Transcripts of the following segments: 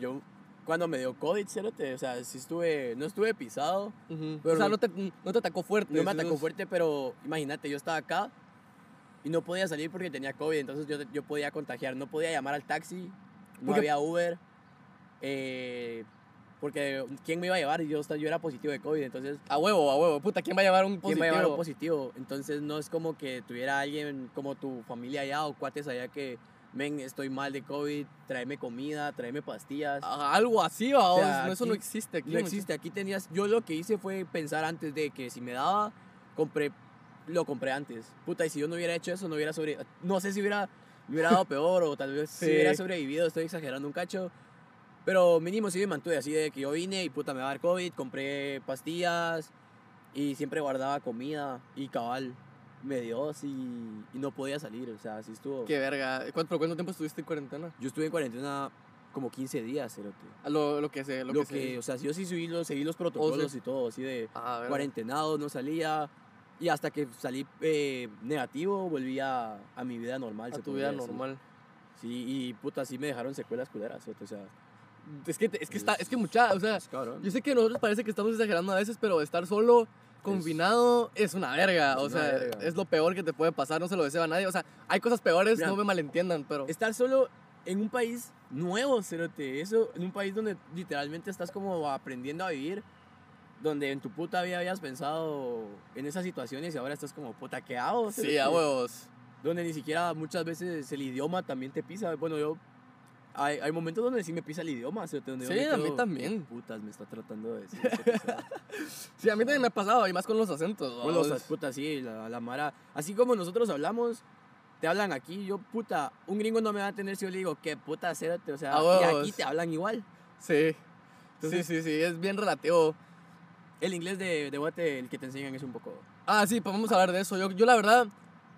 yo cuando me dio COVID, cerote, o sea, sí estuve, no estuve pisado, Ujú. Pero o sea, no- te, no te atacó fuerte. no me atacó es- fuerte, pero imagínate, yo estaba acá y no podía salir porque tenía COVID, entonces yo, yo podía contagiar, no podía llamar al taxi, no Porque- había Uber, eh, porque ¿quién me iba a llevar? Yo, yo era positivo de COVID, entonces A huevo, a huevo. Puta, ¿quién va a llevar un ¿quién positivo? me iba a llevar un positivo? Entonces no es como que tuviera alguien como tu familia allá o cuates allá que, ven, estoy mal de COVID, tráeme comida, tráeme pastillas. Ah, algo así, va. O sea, no, eso no existe aquí. No existe, aquí tenías, yo lo que hice fue pensar antes de que si me daba, compré, lo compré antes. Puta, y si yo no hubiera hecho eso, no hubiera sobre, no sé si hubiera, me hubiera dado peor o tal vez si Sí. hubiera sobrevivido, estoy exagerando un cacho. Pero mínimo sí me mantuve así de que yo vine y puta me va a dar COVID, compré pastillas y siempre guardaba comida y cabal me dio así y no podía salir, o sea, así estuvo. Qué verga. ¿Cuánto, ¿Pero cuánto tiempo estuviste en cuarentena? Yo estuve en cuarentena como 15 días, cerote. A Lo, lo que sé, lo, Lo, que, que, sé. o sea, yo sí seguí los, seguí los protocolos sí. y todo, así de Ah, cuarentenado, no salía. Y hasta que salí eh, negativo, volví a, a mi vida normal. A se tu vida decir. normal. Sí, y puta, sí me dejaron secuelas culeras, o sea, Es que, es que está, es que mucha, o sea, es yo sé que a nosotros parece que estamos exagerando a veces, pero estar solo, confinado, es, una verga. es o una sea, verga. es lo peor que te puede pasar, no se lo deseo a nadie. O sea, hay cosas peores, Mira, no me malentiendan, pero... Estar solo en un país nuevo, cerote, eso, en un país donde literalmente estás como aprendiendo a vivir, donde en tu puta vida habías pensado en esas situaciones y ahora estás como, puta, ¿qué hago? Sí, cerote? a huevos. donde ni siquiera muchas veces el idioma también te pisa. Bueno, yo. Hay, hay momentos donde sí me pisa el idioma. ¿cierto? Donde Sí, a mí también. "¿Qué Putas, me está tratando de decir. sea?". Sí, a mí también me ha pasado, y más con los acentos. Con los putas, sí, la, la mara. Así como nosotros hablamos, te hablan aquí. Yo, puta, un gringo no me va a tener si yo le digo, ¿qué puta, cérate? O sea, y aquí te hablan igual. Sí. Entonces- sí, sí, sí, es bien relativo. El inglés de, de Guate, el que te enseñan es un poco. Ah, sí, pues vamos a hablar de eso. Yo, yo la verdad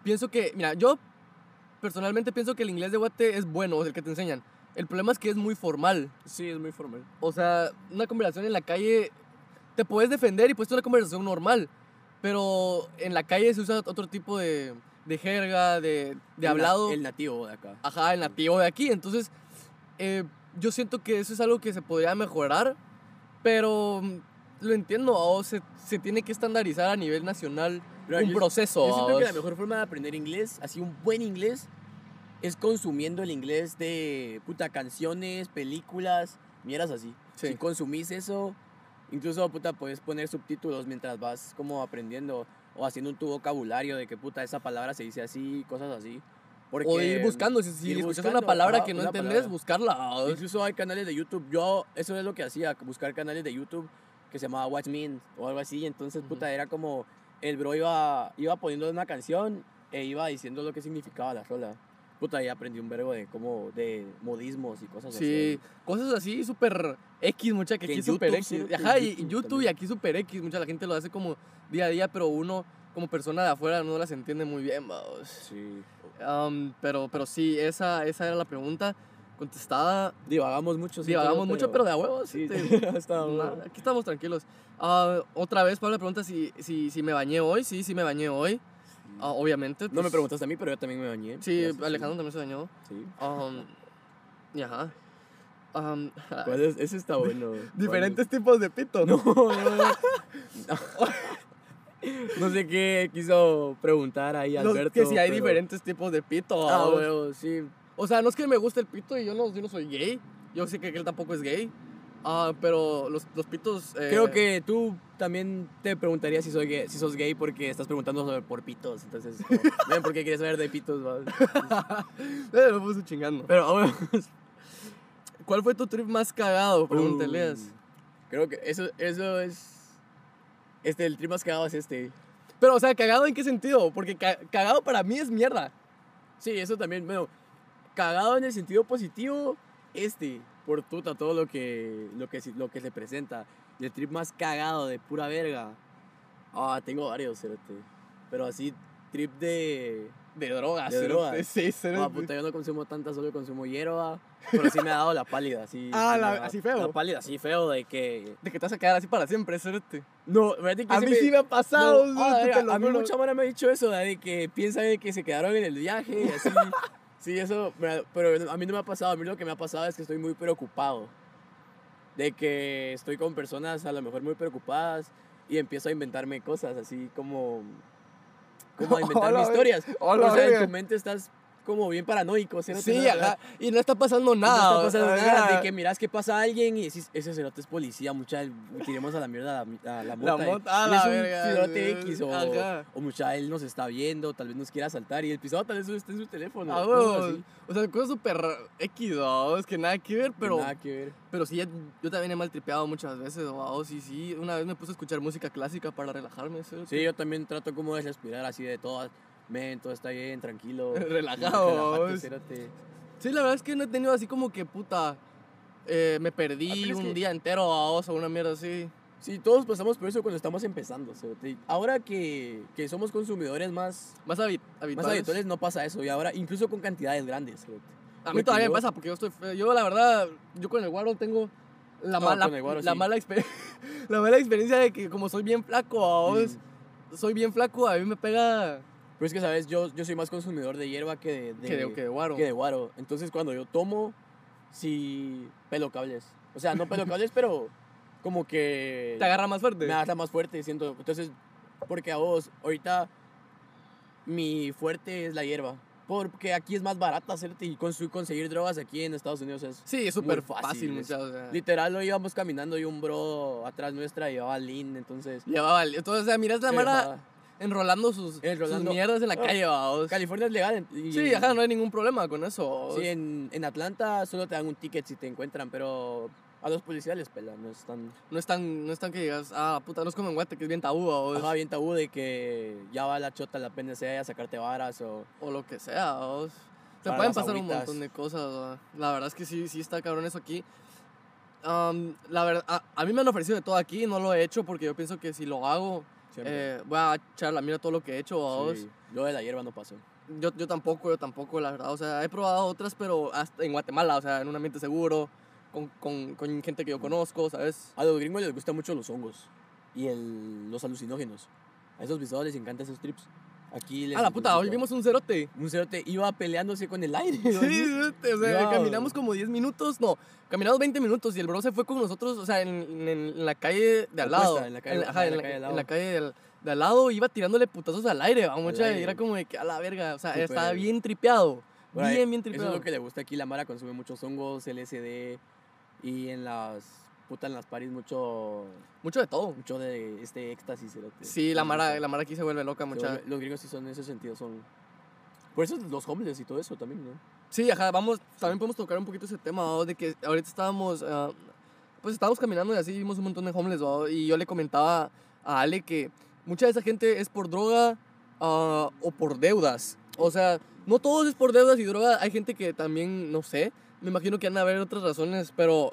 pienso que, mira, yo personalmente pienso que el inglés de Guate es bueno, el que te enseñan. El problema es que es muy formal. Sí, es muy formal. O sea, una conversación en la calle te puedes defender y puedes tener una conversación normal, pero en la calle se usa otro tipo de, de jerga, de, de El na- hablado. El nativo de acá. Ajá, el nativo de aquí. Entonces, eh, yo siento que eso es algo que se podría mejorar, pero mm, lo entiendo, o se, se tiene que estandarizar a nivel nacional Pero un yo- proceso. Yo siento que la ¿vos? mejor forma de aprender inglés, así un buen inglés, es consumiendo el inglés de puta canciones, películas, mieras así. Sí. Si consumís eso, incluso puta puedes poner subtítulos mientras vas como aprendiendo o haciendo tu vocabulario de que puta esa palabra se dice así, cosas así. Porque, o de ir buscando, si, si ir escuchas buscando, una palabra que no entendés, palabra. buscarla. Incluso hay canales de YouTube. Yo, eso es lo que hacía, buscar canales de YouTube que se llamaba Watch Me o algo así. Entonces, Ujú. puta, era como el bro iba, iba poniendo una canción e iba diciendo lo que significaba la rola. Puta, aprendí un verbo de como de modismos y cosas Sí, así. cosas así súper X, mucha que Que aquí súper X. sí, Ajá, y YouTube YouTube y aquí súper X. Mucha la gente lo hace como día a día, pero uno como persona de afuera no las entiende muy bien, vamos. Sí. Um, pero, pero sí, esa, esa era la pregunta contestada. Divagamos mucho. sí, Divagamos todo, mucho, pero de a huevos. Sí, este, aquí estamos tranquilos. Ah, otra vez, Pablo pregunta si, si, si me bañé hoy. Sí, sí me bañé hoy. Ah, obviamente. No me pues, preguntaste a mí, pero yo también me bañé. Sí, Alejandro también se bañó. Sí. Um, y ajá. Um, ¿Cuál es? Ese está bueno. diferentes tipos de pito. No, no, no. No sé qué quiso preguntar ahí Alberto. que si hay pero- diferentes tipos de pito. Ah, vamos. huevo, sí. O sea, no es que me guste el pito y yo no, yo no soy gay. Yo sé que él tampoco es gay. Ah, pero los, los pitos. eh, Creo que tú también te preguntarías si, soy gay, si sos gay porque estás preguntando sobre por pitos. Entonces, ven, ¿por qué quieres saber de pitos? Eh, me puse chingando. Pero, bueno, ¿Cuál fue tu trip más cagado? Pregunta uh. Creo que eso, eso es. Este, el trip más cagado es este. Pero, o sea, ¿cagado en qué sentido? Porque ca- cagado para mí es mierda. Sí, eso también, bueno, cagado en el sentido positivo, este, por tuta, todo lo que, lo que, lo que se presenta. Y el trip más cagado de pura verga. Ah, tengo varios, cerote. Pero así, trip de. De drogas. De drogas. Sí, cerote. Ah, puta, yo no consumo tanta, solo consumo hierba. Pero sí me ha dado la pálida, así. Ah, la- me ha- así feo. La pálida, así feo, de que. De que te vas a quedar así para siempre, cerote. No, que A mí sí me ha pasado, No, ah, verga, te lo a mí mucha mara me ha dicho eso, de que piensan que se quedaron en el viaje y así. sí, eso, pero a mí no me ha pasado, a mí lo que me ha pasado es que estoy muy preocupado. De que estoy con personas a lo mejor muy preocupadas y empiezo a inventarme cosas así como. Como a inventarme historias. hola, o sea, en tu mente estás como bien paranoico. Sí, ¿no? ajá. Y no está pasando No nada. está pasando ajá. nada, de que miras que pasa alguien y decís, ese cerote es policía, mucha, tiremos a la mierda a la, a la mota. y mota, a la verga, cerote sí, X o, ajá. o mucha, él nos está viendo, tal vez nos quiera asaltar y el pisado tal vez está en su teléfono. Ah, así, O sea, cosas súper X, es que nada que ver, pero, nada que ver. pero sí, yo también he maltripeado muchas veces, vamos, y sí, una vez me puse a escuchar música clásica para relajarme, ¿sí? Sí, yo también trato como de respirar así de todo, men, todo está bien, tranquilo. Relajado, relájate, vos. Sí, la verdad es que no he tenido así como que puta. eh, me Ah, perdí es un que- día entero vamos, o una mierda así. Sí, todos pasamos por eso cuando estamos empezando. cerote. Ahora que, que somos consumidores más, Más habi- más habituales. habituales no pasa eso y ahora incluso con cantidades grandes. cerote. A mí Porque todavía yo- me pasa porque yo estoy feo. Yo, la verdad, yo con el guaro tengo la, No, mala, guaro la, sí. mala la mala experiencia de que como soy bien flaco, vamos, Mm. soy bien flaco, a mí me pega Pero es que, ¿sabes? Yo, yo soy más consumidor de hierba que de, de- que, de, que de guaro. que de guaro. Entonces, cuando yo tomo, sí pelo cables. O sea, no pelo cables, pero como que Te agarra más fuerte. me agarra más fuerte, siento. Entonces, porque a vos, ahorita, mi fuerte es la hierba. Porque aquí es más barata hacerte y conseguir drogas aquí en Estados Unidos es... Sí, es súper fácil, fácil. O sea, Literal, lo íbamos caminando y un bro atrás nuestra llevaba lean, entonces... llevaba, entonces, o sea, miras la mara. Enrolando sus, Enrolando. sus mierdas en la Ah, calle, vamos. California es legal. y- Sí, ajá, no hay ningún problema con eso. Sí, en, en Atlanta solo te dan un ticket si te encuentran, pero a los policías les pelan, no es tan... No es tan, no es tan que digas, ah, puta, no es como en Guate, que es bien tabú, vamos. Ajá, bien tabú de que ya va la chota, la PNC a sacarte varas o... O lo que sea, vamos. Te pueden pasar un agüitas. montón de cosas, ¿va? La verdad es que sí, sí está cabrón eso aquí. Am, la verdad, a, a mí me han ofrecido de todo aquí, no lo he hecho porque yo pienso que si lo hago. Eh, voy a echar la mierda todo lo que he hecho. Sí, Yo de la hierba no pasó. Yo, yo tampoco, yo tampoco, la verdad. O sea, he probado otras, pero hasta en Guatemala, o sea, en un ambiente seguro, con, con, con gente que yo conozco, ¿sabes? A los gringos les gustan mucho los hongos y el, los alucinógenos. A esos visados les encantan esos trips. Aquí les A la puta, hoy gusta. vimos un cerote. Un cerote iba peleándose con el aire. Sí, o sea, caminamos como 10 minutos, no, caminamos 20 minutos y el bro se fue con nosotros, o sea, en, en- en la calle de al lado. en la calle- ajá, ajá, en, la, en la calle del- de al lado, iba tirándole putazos al aire, vamos, y era como de que a la verga, o sea, estaba bien tripeado. Bien, bien Eso tripeado. es lo que le gusta aquí. La Mara consume muchos hongos, LSD y en las puta en las paris mucho Mucho de todo. mucho de este éxtasis. cerote. Sí, la mara, la mara aquí se vuelve loca, mucha. vuelve- Los gringos sí son en ese sentido son por eso los homeless y todo eso también, ¿no? Sí, ajá, vamos, también podemos tocar un poquito ese tema, ¿no? de que ahorita estábamos, ah, pues estábamos caminando y así vimos un montón de homeless, ¿no? y yo le comentaba a Ale que mucha de esa gente es por droga ah, o por deudas. O sea, no todos es por deudas y droga, hay gente que también, no sé, me imagino que han de haber otras razones, pero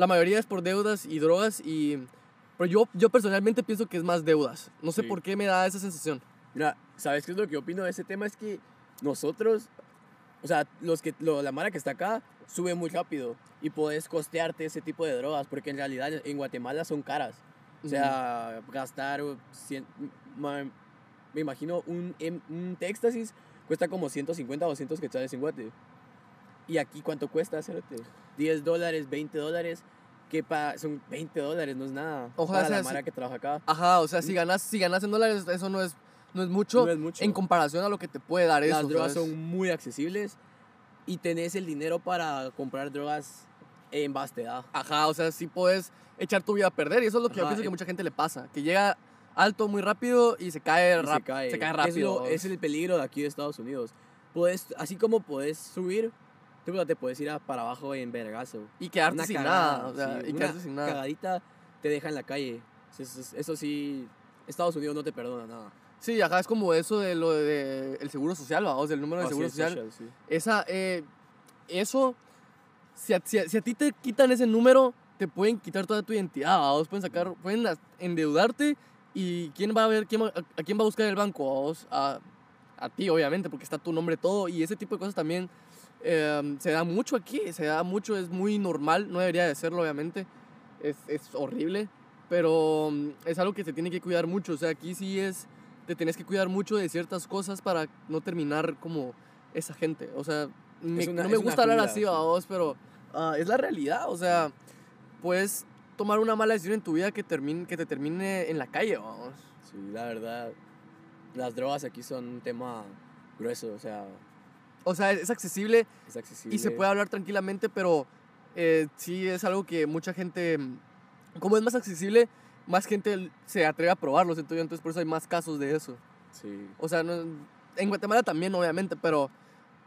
la mayoría es por deudas y drogas y... Pero yo, yo personalmente pienso que es más deudas. No sé Sí. por qué me da esa sensación. Mira, ¿sabes qué es lo que opino de ese tema? Es que nosotros, o sea, los que, lo- la mara que está acá sube muy rápido y puedes costearte ese tipo de drogas, porque en realidad en Guatemala son caras. O sea, gastar, uh, cien- ma- me imagino, un, em- un éxtasis cuesta como 150 o 200 quetzales en Guate. ¿Y aquí cuánto cuesta hacerte? 10 dólares, 20 dólares, que pa, son 20 dólares, no es nada. Ojalá para sea la mara que trabaja acá. Ajá, o sea, si ganas, si ganas en dólares, eso no es, no es mucho. No es mucho. en comparación a lo que te puede dar eso. Las drogas ¿sabes? son muy accesibles y tenés el dinero para comprar drogas en base edad. Ajá, o sea, sí puedes echar tu vida a perder y eso es lo que yo Ajá, pienso que eh. mucha gente le pasa, que llega alto muy rápido y se cae, y rap- se cae. se cae Es rápido. lo- Es, el peligro de aquí de Estados Unidos. Puedes, así como puedes subir, tú te puedes ir a- para abajo en vergazo. y quedarte Una sin cagada, nada, o sea, sí, y una quedarte sin nada. cagadita te deja en la calle. Eso, eso- sí, Estados Unidos no te perdona nada. Sí, ajá, es como eso de lo de el seguro social, vamos, del número de sí, seguro el social. social, sí. Esa, eh, eso, si a, si a- si a ti te quitan ese número, te pueden quitar toda tu identidad, vamos, pueden sacar, pueden endeudarte y quién va a ver, quién va- a, a quién va a buscar el banco, vamos, a, a ti obviamente, porque está tu nombre todo y ese tipo de cosas también eh, se da mucho aquí, se da mucho, es muy normal, no debería de serlo obviamente, es, es horrible, pero mm, es algo que se tiene que cuidar mucho, o sea, aquí sí es, te tienes que cuidar mucho de ciertas cosas para no terminar como esa gente, o sea, me- una- no me gusta hablar así, sí. vamos, pero ah, es la realidad, o sea, puedes tomar una mala decisión en tu vida que, termine, que te termine en la calle, vamos. Sí, la verdad, las drogas aquí son un tema grueso, o sea, O sea, es accesible es accesible. y se puede hablar tranquilamente, pero eh, sí es algo que mucha gente, como es más accesible, más gente se atreve a probarlo, siento yo, entonces por eso hay más casos de eso. Sí. O sea, no- en Guatemala también, obviamente, pero,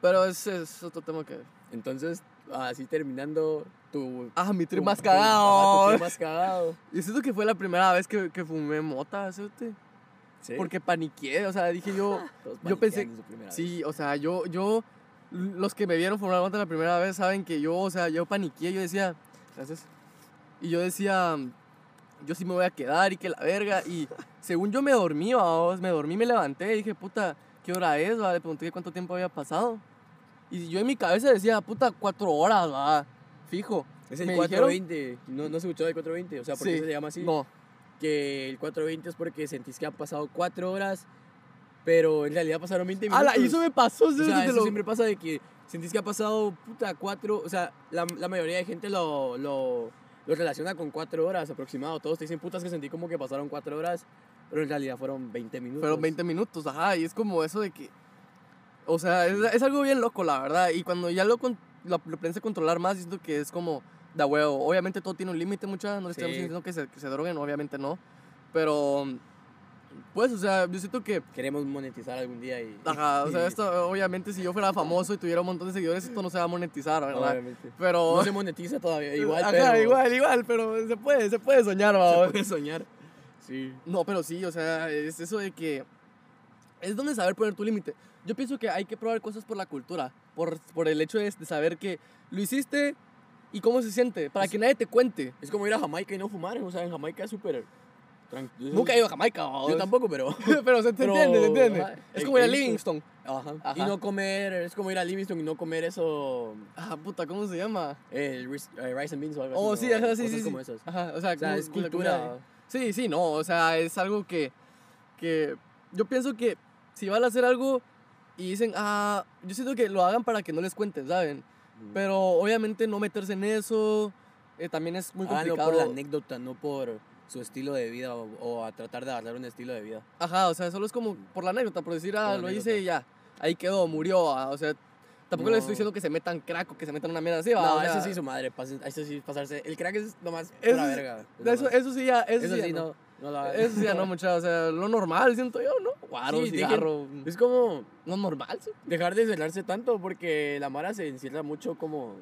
pero ese es otro tema que... Entonces, así terminando, tu... Ah, mi trip más tu- ajá, tu cagado. trip más cagado. Y siento que fue la primera vez que, que fumé mota, ¿sí? Sí. Porque paniqué, o sea, dije yo... Yo pensé- paniquean en su primera vez. Sí, o sea, yo, yo, los que me vieron mota la primera vez saben que yo, o sea, yo paniqué, yo decía, gracias, y yo decía, yo sí me voy a quedar y que la verga, y según yo me dormí, vamos, me dormí, me levanté y dije, puta, ¿qué hora es? va? Le pregunté cuánto tiempo había pasado, y yo en mi cabeza decía, puta, cuatro horas, va, fijo. Es el me dijeron- 420. No, no se escuchó el 420. O sea, ¿por qué Sí. se llama así? No, Que el 420 es porque sentís que han pasado 4 horas, pero en realidad pasaron 20 minutos. ala, y eso me pasó, O sea, eso lo- siempre pasa de que sentís que ha pasado, puta, 4. O sea, la, la mayoría de gente lo, lo, lo relaciona con 4 horas aproximado. Todos te dicen, putas, que sentí como que pasaron 4 horas, pero en realidad fueron 20 minutos. Fueron 20 minutos, ajá, y es como eso de que... O sea, es, es algo bien loco, la verdad. Y cuando ya lo, lo, lo piensas controlar más, siento que es como da huevo. Obviamente todo tiene un límite, muchas. No le estamos Sí. diciendo que se, que se droguen, obviamente no. Pero, pues, o sea, yo siento que. Queremos monetizar algún día y. Ajá, o sea, esto, obviamente, si yo fuera famoso y tuviera un montón de seguidores, esto no se va a monetizar, ¿verdad? Obviamente. Pero. No se monetiza todavía, igual, Ajá, pero. igual, igual, pero se puede, se puede soñar, Se ¿va? puede soñar. Sí. No, pero sí, o sea, es eso de que es donde saber poner tu límite. Yo pienso que hay que probar cosas por la cultura, por, por el hecho de, de saber que lo hiciste y cómo se siente, para Es- que nadie te cuente. Es como ir a Jamaica y no fumar. O sea, en Jamaica es súper. Nunca he ido a Jamaica. Yo tampoco, pero. pero se te entiende, se entiende. ajá, es como ir a. Livingston. Ajá. Ajá. Y no comer. Es como ir a Livingston y no comer eso. Ah, puta, ¿cómo se llama? Eh, rice and beans o algo Oh, así. sí, ¿no? ajá, sí, Cosas sí, sí. como esas. Ajá, o sea, O sea, como- es cultura. Sí, sí, no, o sea, es algo que, que yo pienso que si van a hacer algo y dicen, ah, yo siento que lo hagan para que no les cuenten, ¿saben? Pero obviamente no meterse en eso eh, también es muy Ah, complicado. por la anécdota, no por su estilo de vida o, o a tratar de agarrar un estilo de vida. Ajá, o sea, solo es como por la anécdota, por decir, ah, la lo anécdota. hice y ya, ahí quedó, murió, ah, o sea, tampoco les No. estoy diciendo que se metan crack o que se metan una mierda así, ¿va? No, o sea, eso sí su madre, pasen- eso sí pasarse. El crack es nomás Eso es- verga. es Eso, nomás. eso sí ya, eso, Eso sí, ya no. no, no. Eso sí ya no, mucha, o sea, lo normal, siento yo, ¿no? Sí, dejen- cigarro, Es como no normal, sí. dejar de cerrarse tanto porque la Mara se encierra mucho como...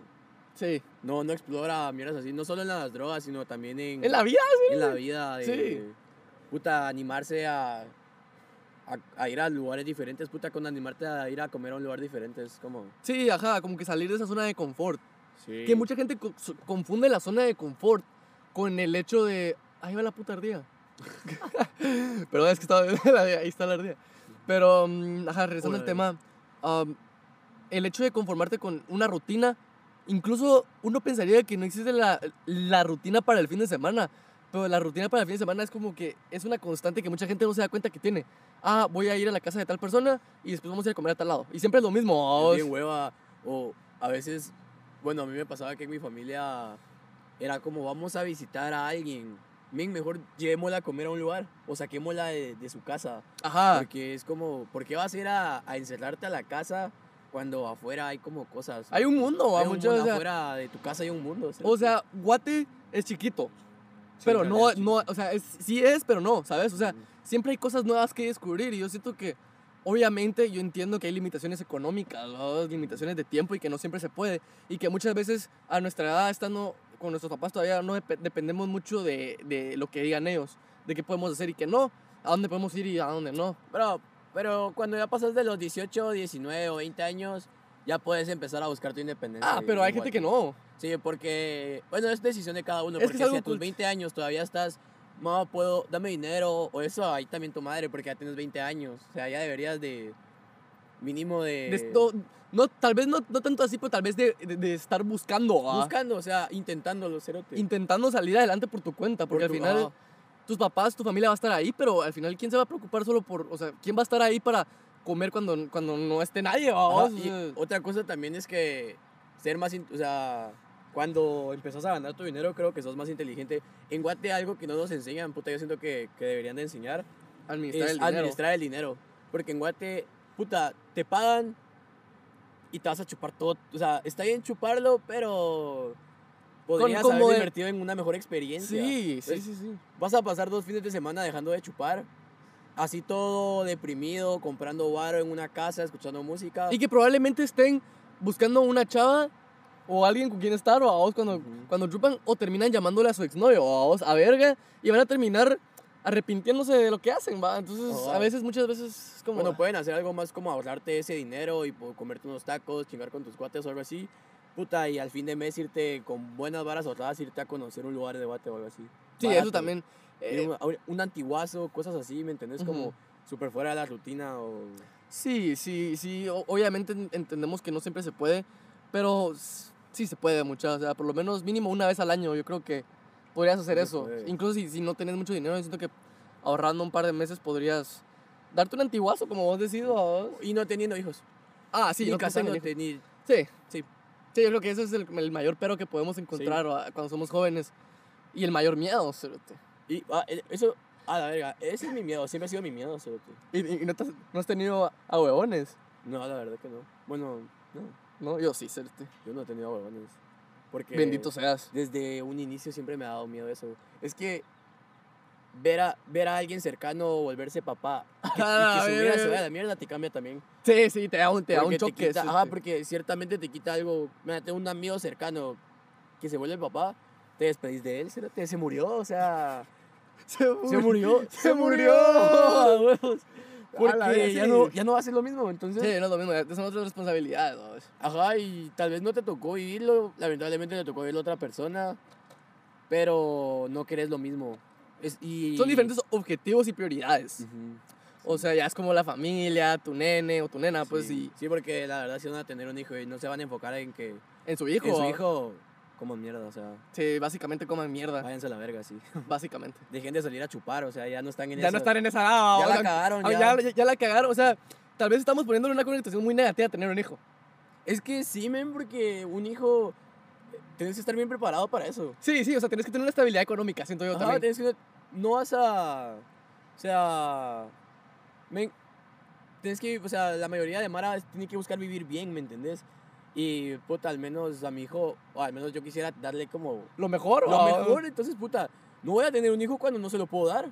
Sí, No, no explora mierdas así, no solo en las drogas, sino también en, en la vida, en la vida de... Sí. Puta, animarse a, a, a ir a lugares diferentes, puta, con animarte a ir a comer a un lugar diferente, es como... sí, ajá, como que salir de esa zona de confort. Sí. Que mucha gente confunde la zona de confort con el hecho de, ahí va la puta ardilla. Pero es que estaba, ahí está la ardilla. Pero, mm, ajá, regresando al tema, um, el hecho de conformarte con una rutina, incluso uno pensaría que no existe la, la rutina para el fin de semana, pero la rutina para el fin de semana es como que es una constante que mucha gente no se da cuenta que tiene. Ah, voy a ir a la casa de tal persona y después vamos a ir a comer a tal lado. Y siempre es lo mismo. Es bien hueva. O a veces, bueno, a mí me pasaba que en mi familia era como vamos a visitar a alguien. Men, mejor llevémosla a comer a un lugar o saquémosla de, de su casa. Ajá. Porque es como, ¿por qué vas a ir a, a encerrarte a la casa cuando afuera hay como cosas? Hay un mundo, Hay un mucho, mundo o sea, afuera de tu casa hay un mundo. O sea, Guate es chiquito. Sí, pero no, no, o sea, es- sí es, pero no, ¿sabes? O sea, siempre hay cosas nuevas que descubrir y yo siento que, obviamente, yo entiendo que hay limitaciones económicas, ¿no? limitaciones de tiempo y que no siempre se puede y que muchas veces a nuestra edad, estando con nuestros papás, todavía no dep- dependemos mucho de, de lo que digan ellos, de qué podemos hacer y qué no, a dónde podemos ir y a dónde no. Pero, pero cuando ya pasas de los 18, 19 o 20 años, ya puedes empezar a buscar tu independencia. Ah, pero hay gente que no. Sí, porque, bueno, es decisión de cada uno. Es que porque si a tus cult- 20 años todavía estás, no puedo, dame dinero, o eso, ahí también tu madre, porque ya tienes 20 años. O sea, ya deberías de, mínimo de... De no, tal vez no, no tanto así, pero tal vez de, de- de estar buscando, ¿va? Buscando, o sea, intentándolo, cerote. intentando salir adelante por tu cuenta, porque Por al tu- final ajá. tus papás, tu familia va a estar ahí, pero al final quién se va a preocupar solo por, o sea, quién va a estar ahí para comer cuando, cuando no esté nadie, Ajá? O y otra cosa también es que ser más, o sea, cuando empezás a ganar tu dinero, creo que sos más inteligente. En Guate, algo que no nos enseñan, puta, yo siento que, que deberían de enseñar, Administrar es el dinero. administrar el dinero. Porque en Guate, puta, te pagan y te vas a chupar todo. O sea, está bien chuparlo, pero podrías como haber de- invertido en una mejor experiencia. Sí, sí, Entonces, sí, sí. Vas a pasar dos fines de semana dejando de chupar. Así todo deprimido, comprando bar en una casa, escuchando música. Y que probablemente estén buscando una chava o alguien con quien estar o a vos cuando, Ujú. cuando chupan o terminan llamándole a su exnovio o a vos a verga y van a terminar arrepintiéndose de lo que hacen, ¿va? Entonces, Ajá. a veces, muchas veces es como... Bueno, pueden hacer algo más como ahorrarte ese dinero y po- comerte unos tacos, chingar con tus cuates o algo así. Puta, y al fin de mes irte con buenas varas ahorradas, irte a conocer un lugar de guate o algo así. sí, Barato. eso también. Eh, un, un- antiguazo, cosas así, ¿me entendés? Como Ujú. súper fuera de la rutina o... sí, sí, sí. o- obviamente en- entendemos que no siempre se puede, pero sí se puede, muchas. O sea, por lo menos mínimo una vez al año yo creo que podrías hacer se eso. puede. Incluso si, si no tenés mucho dinero, yo siento que ahorrando un par de meses podrías darte un antiguazo, como vos decís. ¿va vos? Y no teniendo hijos. Ah, sí, ni no ni- casándote, ni... Sí. Sí. Sí, yo creo que ese es el, el mayor pero que podemos encontrar ¿va? cuando somos jóvenes. Y el mayor miedo, cerote. Y ah, el- eso... A la verga, ese es mi miedo, siempre ha sido mi miedo, cerote. Y, y- no, te has, no has tenido a, a huevones, No, la verdad que no. Bueno, no, ¿no? Yo sí, cerote. yo no he tenido huevones. Porque... Bendito seas. desde un inicio siempre me ha dado miedo eso. Es que ver a, ver a alguien cercano volverse papá y que, y que su ver, vida se ver. vaya a la mierda te cambia también. Sí, sí, te da un, te da un choque. quita- ajá, porque ciertamente te quita algo. Mira, tengo un amigo cercano que se vuelve papá, te despedís de él, se murió, o sea, Se se murió, Se murió. Porque vez, ya sí. no, ya no va a ser lo mismo, entonces. Sí, no es lo mismo, son otras responsabilidades. ¿no? Ajá, y tal vez no te tocó vivirlo, lamentablemente le tocó vivirlo a otra persona, pero no querés lo mismo. Es, y... Son diferentes objetivos y prioridades. O sea, ya es como la familia, tu nene o tu nena, pues, sí. y Sí, porque la verdad si van a tener un hijo y no se van a enfocar en que en su hijo. en su hijo como mierda, o sea, Sí, básicamente coman mierda. váyanse a la verga, sí. Básicamente. Dejen de salir a chupar, o sea, ya no están en Ya eso. no están en esa edad. Ya o la sea, cagaron, ah, ya. ya, ya la cagaron. O sea, tal vez estamos poniéndole una connotación muy negativa a tener un hijo. Es que sí, men, porque un hijo eh, tienes que estar bien preparado para eso. Sí, sí, o sea, tienes que tener una estabilidad económica, siento yo Ajá, también. tienes que no vas a o sea, men, tienes que, o sea, la mayoría de Mara tiene que buscar vivir bien, ¿me entendés? Y puta, al menos a mi hijo, o al menos yo quisiera darle como Lo mejor, lo ¿o? mejor, entonces puta, no voy a tener un hijo cuando no se lo puedo dar.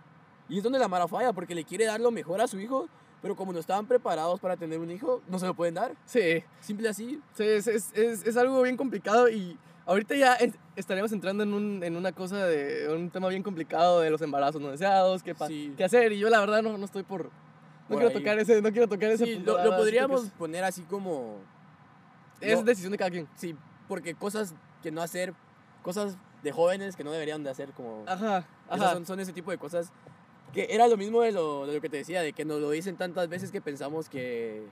Y es donde la Mara falla, porque le quiere dar lo mejor a su hijo, pero como no estaban preparados para tener un hijo, no se lo pueden dar. Sí, Simple así. sí es, es, es, es algo bien complicado y ahorita ya es- estaremos entrando en, un, en una cosa de un tema bien complicado de los embarazos no deseados, qué, Sí. qué hacer y yo la verdad no, no estoy por... No Por quiero ahí. tocar ese, no quiero tocar ese punto, lo, lo podríamos poner así como... Es, no- decisión de cada quien. Sí, porque cosas que no hacer, cosas de jóvenes que no deberían de hacer, como... Ajá, ajá. son, son ese tipo de cosas que era lo mismo de lo, de lo que te decía, de que nos lo dicen tantas veces que pensamos que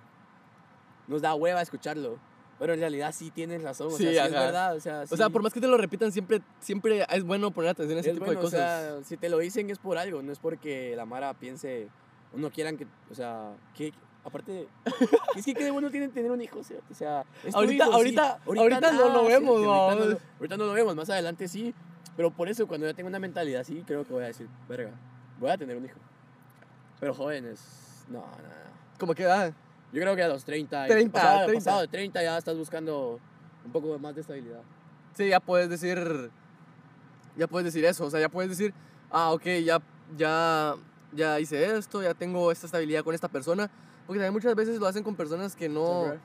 nos da hueva escucharlo. Pero en realidad sí tienes razón, o Sí, sea, sí es verdad, o sea, O sea, sí por más que te lo repitan, siempre, siempre es bueno poner atención a ese es tipo bueno, de o cosas. sea, si te lo dicen es por algo, no es porque la Mara piense o no quieran que, o sea, que aparte, es que qué bueno tienen tener un hijo, sea, o sea, es tu Ahorita- hijo, sí. ahorita- ahorita no lo sí, vemos, ahorita, no, lo- ahorita no lo vemos, más adelante sí, pero por eso cuando ya tengo una mentalidad así, creo que voy a decir, verga, voy a tener un hijo. Pero jóvenes, no, no, no. Como que, ah, Yo creo que a los 30, y 30, pasado, 30. pasado de 30 ya estás buscando un poco más de estabilidad. sí, ya puedes decir, ya puedes decir eso, o sea, ya puedes decir, ah, ok, ya, ya, ya hice esto, ya tengo esta estabilidad con esta persona, porque también muchas veces lo hacen con personas que no... Alright.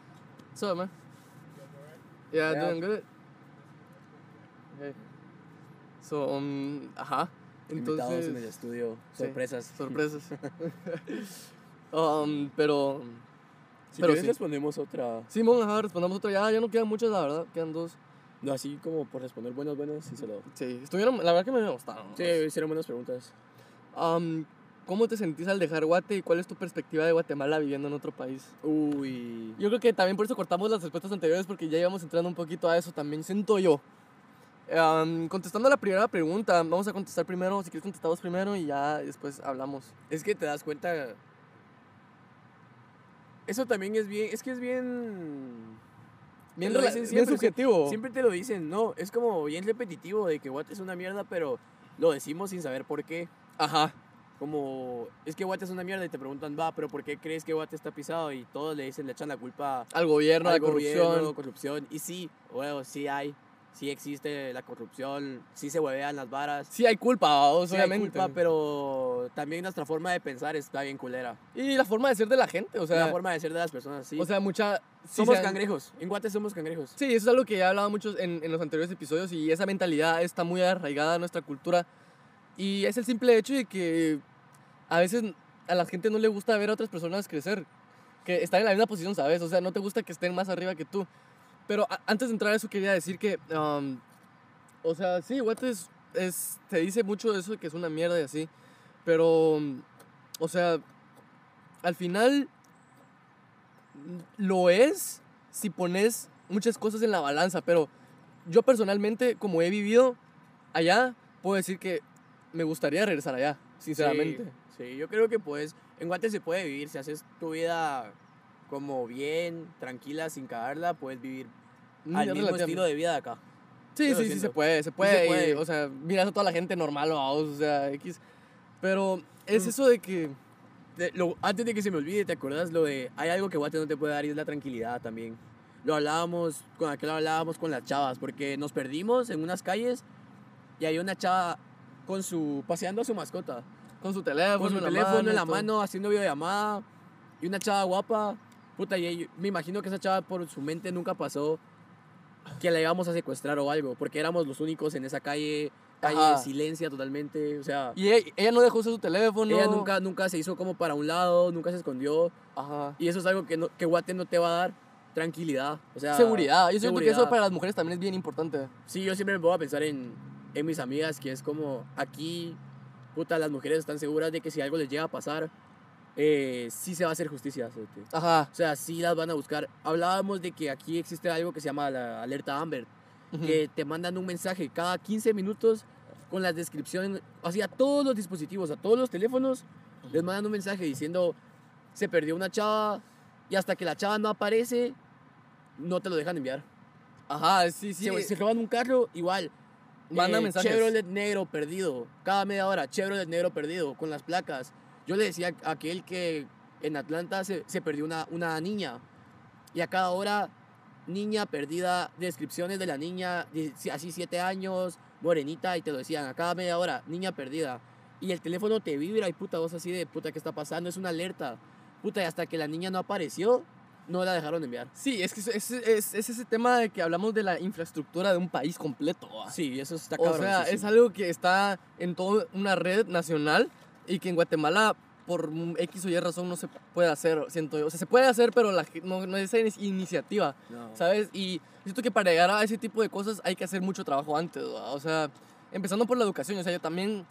So, man. Yeah, Yeah. doing good. Okay. So, um, ajá. Invitados en el Entonces, estudio, sí. sorpresas. sorpresas. um, pero, Si Pero sí. respondemos otra, Simón, ajá, respondamos otra. Ya, ya no quedan muchas, la verdad, quedan dos. no, así como por responder buenos, buenos, sí se lo... Sí, estuvieron, la verdad que me gustaron. Sí, hicieron buenas preguntas. Um, ¿Cómo te sentís al dejar Guate y cuál es tu perspectiva de Guatemala viviendo en otro país? Uy. Yo creo que también por eso cortamos las respuestas anteriores porque ya íbamos entrando un poquito a eso también, siento yo. Um, contestando a la primera pregunta, vamos a contestar primero, si quieres contestamos primero y ya después hablamos. Es que te das cuenta. Eso también es bien. Es que es bien. bien, lo dicen bien siempre, subjetivo. Siempre te lo dicen, no, es como bien repetitivo de que Guate es una mierda, pero lo decimos sin saber por qué. Ajá. Como, es que Guate es una mierda y te preguntan, va, pero ¿por qué crees que Guate está pisado? Y todos le dicen, le echan la culpa Al gobierno, a al la corrupción. gobierno, corrupción. Y sí, bueno, sí hay, sí existe la corrupción, sí se huevean las varas. Sí hay culpa, vamos, Sí hay obviamente. culpa, pero también nuestra forma de pensar está bien culera. Y la forma de ser de la gente, o sea, la forma de ser de las personas, sí. o sea, mucha... sí somos cangrejos. En Guate somos cangrejos. Sí, eso es algo que ya he hablado mucho en, en los anteriores episodios y esa mentalidad está muy arraigada en nuestra cultura. Y es el simple hecho de que a veces a la gente no le gusta ver a otras personas crecer, que están en la misma posición, ¿sabes? O sea, no te gusta que estén más arriba que tú. Pero antes de entrar a eso quería decir que, um, o sea, sí, Guate es, te dice mucho eso que es una mierda y así, pero, o sea, al final lo es si pones muchas cosas en la balanza, pero yo personalmente, como he vivido allá, puedo decir que me gustaría regresar allá, sinceramente. Sí, yo creo que pues en Guate se puede vivir. Si haces tu vida como bien, tranquila, sin cagarla, puedes vivir Mm, al mismo estilo de vida de acá. Sí, Yo sí, sí, se puede, se puede. y, puede. o sea, miras a toda la gente normal, vamos, o sea, X. Pero es Mm. eso de que. Te- lo- antes de que se me olvide, ¿te acuerdas lo de hay algo que Guate no te puede dar y es la tranquilidad también? Lo hablábamos, con aquel hablábamos con las chavas, porque nos perdimos en unas calles y hay una chava con su paseando a su mascota, Con su teléfono, con su en teléfono en la todo. mano haciendo videollamada y una chava guapa, puta, y me imagino que esa chava por su mente nunca pasó que la íbamos a secuestrar o algo, porque éramos los únicos en esa calle, calle Ajá. silencia totalmente, o sea, Y ella, ella no dejó usar su teléfono. ella nunca, nunca se hizo como para un lado, nunca se escondió. Ajá. Y eso es algo que, no, que Guate no te va a dar tranquilidad. O sea, seguridad. Yo siento que eso para las mujeres también es bien importante. Sí, yo siempre me pongo a pensar en, en mis amigas, que es como aquí, puta, las mujeres están seguras de que si algo les llega a pasar, eh, sí se va a hacer justicia. cerote. Ajá. O sea, sí las van a buscar. Hablábamos de que aquí existe algo que se llama la alerta Amber, Ujú. que te mandan un mensaje cada 15 minutos con las descripciones, así a todos los dispositivos, a todos los teléfonos, les mandan un mensaje diciendo, se perdió una chava y hasta que la chava no aparece, no te lo dejan enviar. Ajá, sí, sí. Se, se roban un carro, igual. Manda eh, mensajes. Chevrolet negro perdido. Cada media hora, Chevrolet negro perdido con las placas. Yo le decía a aquel que en Atlanta se, se perdió una, una niña. Y a cada hora, niña perdida, descripciones de la niña, así siete años, morenita, y te lo decían. A cada media hora, niña perdida. Y el teléfono te vibra y puta, vos así de puta, ¿qué está pasando? Es una alerta. Puta, y hasta que la niña no apareció, no la dejaron enviar. Sí, es que es, es, es- es ese tema de que hablamos de la infraestructura de un país completo. ¿va? Sí, eso está O cabrón. sea, es algo que está en toda una red nacional y que en Guatemala por X o Y razón no se puede hacer, siento yo. O sea, se puede hacer, pero la, no, no es esa ini- iniciativa, ¿sabes? Y siento que para llegar a ese tipo de cosas hay que hacer mucho trabajo antes, ¿va? O sea, empezando por la educación. O sea, yo también,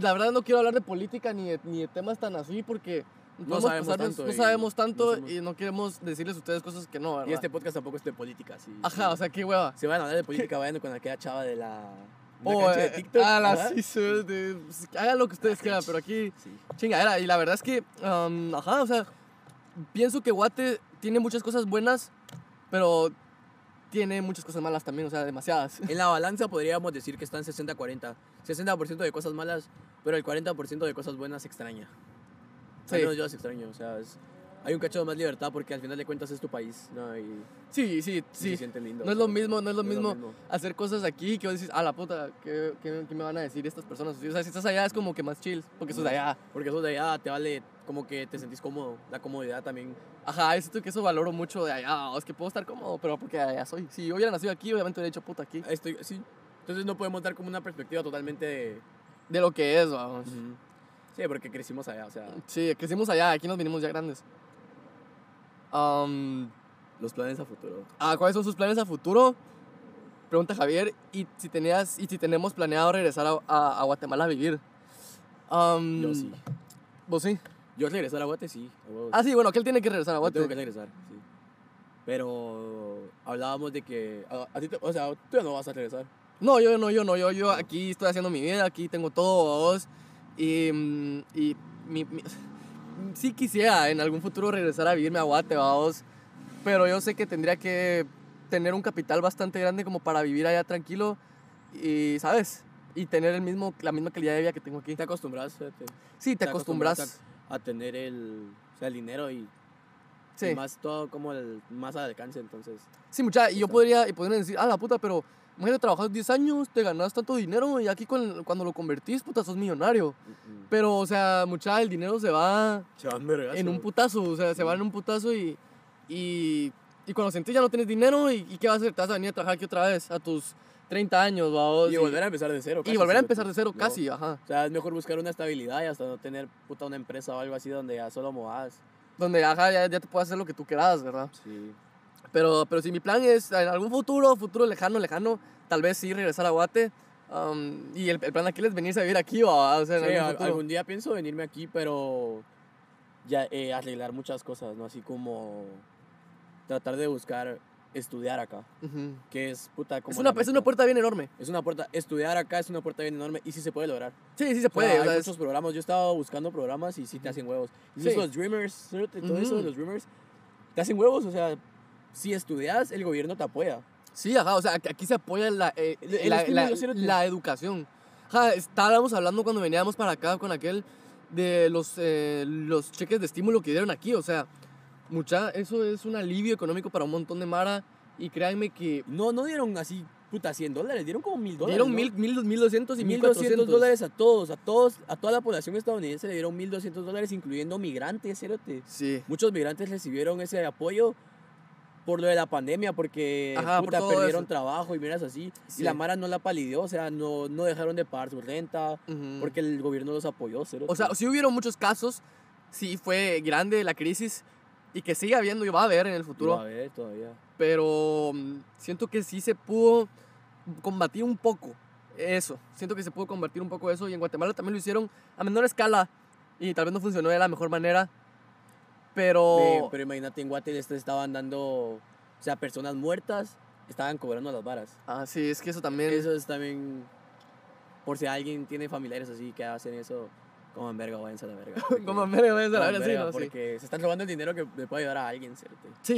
la verdad no quiero hablar de política ni de, ni de temas tan así porque... podemos sabemos tanto no sabemos no tanto somos- y no queremos decirles a ustedes cosas que no, ¿verdad? Y este podcast tampoco es de política, sí. Ajá, o sea, qué hueva. Si van a hablar de política, vayan con aquella chava de la. una Oh, cancha eh, de TikTok. ah, la sí, sí, de- pues, hagan lo que ustedes quieran, pero aquí Sí. chingadera. Y la verdad es que, um, ajá, o sea, pienso que Guate tiene muchas cosas buenas, pero tiene muchas cosas malas también, o sea, demasiadas. En la balanza podríamos decir que están 60-40. 60% de cosas malas, pero el 40% de cosas buenas extraña. Sí. Al menos yo las extraño, o sea, es- hay un cacho de más libertad porque al final de cuentas es tu país, ¿no? Y, Sí, sí, sí. se siente lindo. No es lo mismo, no es lo mismo hacer cosas aquí que vos decís, ah, la puta, ¿qué, qué, qué me van a decir estas personas? O sea, si estás allá es como que más chill, porque sos de allá. Porque eso de allá te vale como que te sentís cómodo, la comodidad también. Ajá, siento que eso valoro mucho de allá, es que puedo estar cómodo, pero porque allá soy. Si yo hubiera nacido aquí, obviamente hubiera dicho puta aquí. Estoy, sí. Entonces no podemos dar como una perspectiva totalmente de... De lo que es, vamos. Sí, porque crecimos allá, o sea, Sí, crecimos allá, aquí nos vinimos ya grandes. Am, los planes a futuro. ah, ¿Cuáles son sus planes a futuro? Pregunta Javier. ¿Y si, tenías, y si tenemos planeado regresar a, a- a Guatemala a vivir? Am, Yo sí. ¿Vos sí? Yo regresar a Guate, sí. Ah, sí, bueno, que él tiene que regresar a Yo Guate. tengo que regresar, sí. Pero hablábamos de que. A, a ti te- o sea, tú ya no vas a regresar. No, yo no, yo no, yo, yo aquí estoy haciendo mi vida, aquí tengo todo, vos. Y, y mi, mi- sí quisiera en algún futuro regresar a vivirme a Guate, vos. Pero yo sé que tendría que tener un capital bastante grande como para vivir allá tranquilo y, ¿sabes? Y tener el mismo, la misma calidad de vida que tengo aquí. Te acostumbras, fíjate. Sí, te acostumbras. a, a tener el, o sea, el dinero y, Sí, y más todo como el más al alcance, entonces. sí mucha, y yo podría, y podrían decir, ah, la puta, pero imagínate, trabajas 10 años, te ganas tanto dinero y aquí con- cuando lo convertís, puta, sos millonario. mm, mm. Pero, o sea, mucha, el dinero se va Se van vergas. en un putazo, o sea, se va en un putazo y, y, y cuando sentís ya no tienes dinero, ¿y, y qué vas a hacer? ¿Te vas a venir a trabajar aquí otra vez a tus 30 años, vamos? Y volver a empezar de cero. y casi, volver a empezar de cero No. casi, ajá. O sea, es mejor buscar una estabilidad y hasta no tener puta una empresa o algo así donde ya solo modas. Donde ajá, ya, ya te puedes hacer lo que tú quieras, ¿verdad? Sí. Pero, pero si mi plan es en algún futuro, futuro lejano, lejano, tal vez sí regresar a Guate. um, y el, el plan aquí es venirse a vivir aquí, ¿va? o sea, Sí, algún algún día pienso venirme aquí, pero ya eh, arreglar muchas cosas, ¿no? Así como tratar de buscar estudiar acá, Ujú. que es puta como Es una, es una puerta bien enorme. Es una puerta, estudiar acá es una puerta bien enorme y sí se puede lograr. Sí, sí se O sea, puede. o hay sea, es- muchos programas, yo estaba buscando programas y sí te hacen huevos. Sí. los Dreamers, todo eso de los Dreamers, te hacen huevos, o sea, si estudias, el gobierno te apoya. Sí, ajá, o sea, aquí- se apoya la, eh, El- el la, estudio, la- la educación. Ajá, estábamos hablando cuando veníamos para acá con aquel de los, eh, los cheques de estímulo que dieron aquí, o sea, mucha, eso es un alivio económico para un montón de Mara y créanme que No, no dieron así, puta, 100 dólares, dieron como mil dólares. dieron ¿no? mil, mil, mil doscientos y mil 1.200 cuatrocientos dólares a todos, a todos, a toda la población estadounidense le dieron 1.200 dólares, incluyendo migrantes, cerote. Sí. Muchos migrantes recibieron ese apoyo por lo de la pandemia, porque Ajá, por puta, todo perdieron eso. trabajo y miras así. Sí. Y la Mara no la palideó, o sea, no, no dejaron de pagar su renta, Ujú. porque el gobierno los apoyó. O sea, sí hubieron muchos casos, sí fue grande la crisis y que sigue habiendo y va a haber en el futuro. Va a ver todavía. pero mm, siento que sí se pudo combatir un poco eso. Siento que se pudo combatir un poco eso y en Guatemala también lo hicieron a menor escala y tal vez no funcionó de la mejor manera, pero... Ve, pero imagínate, en Guate les estaban dando, o sea, personas muertas estaban cobrando las varas. Ah, sí, es que eso también... Eso es también, por si alguien tiene familiares así que hacen eso, como en verga, váyanse a la verga. Como me voy a coman así, verga, ¿no? Sí. Porque se están robando el dinero que le puede ayudar a alguien, ¿cierto? Sí,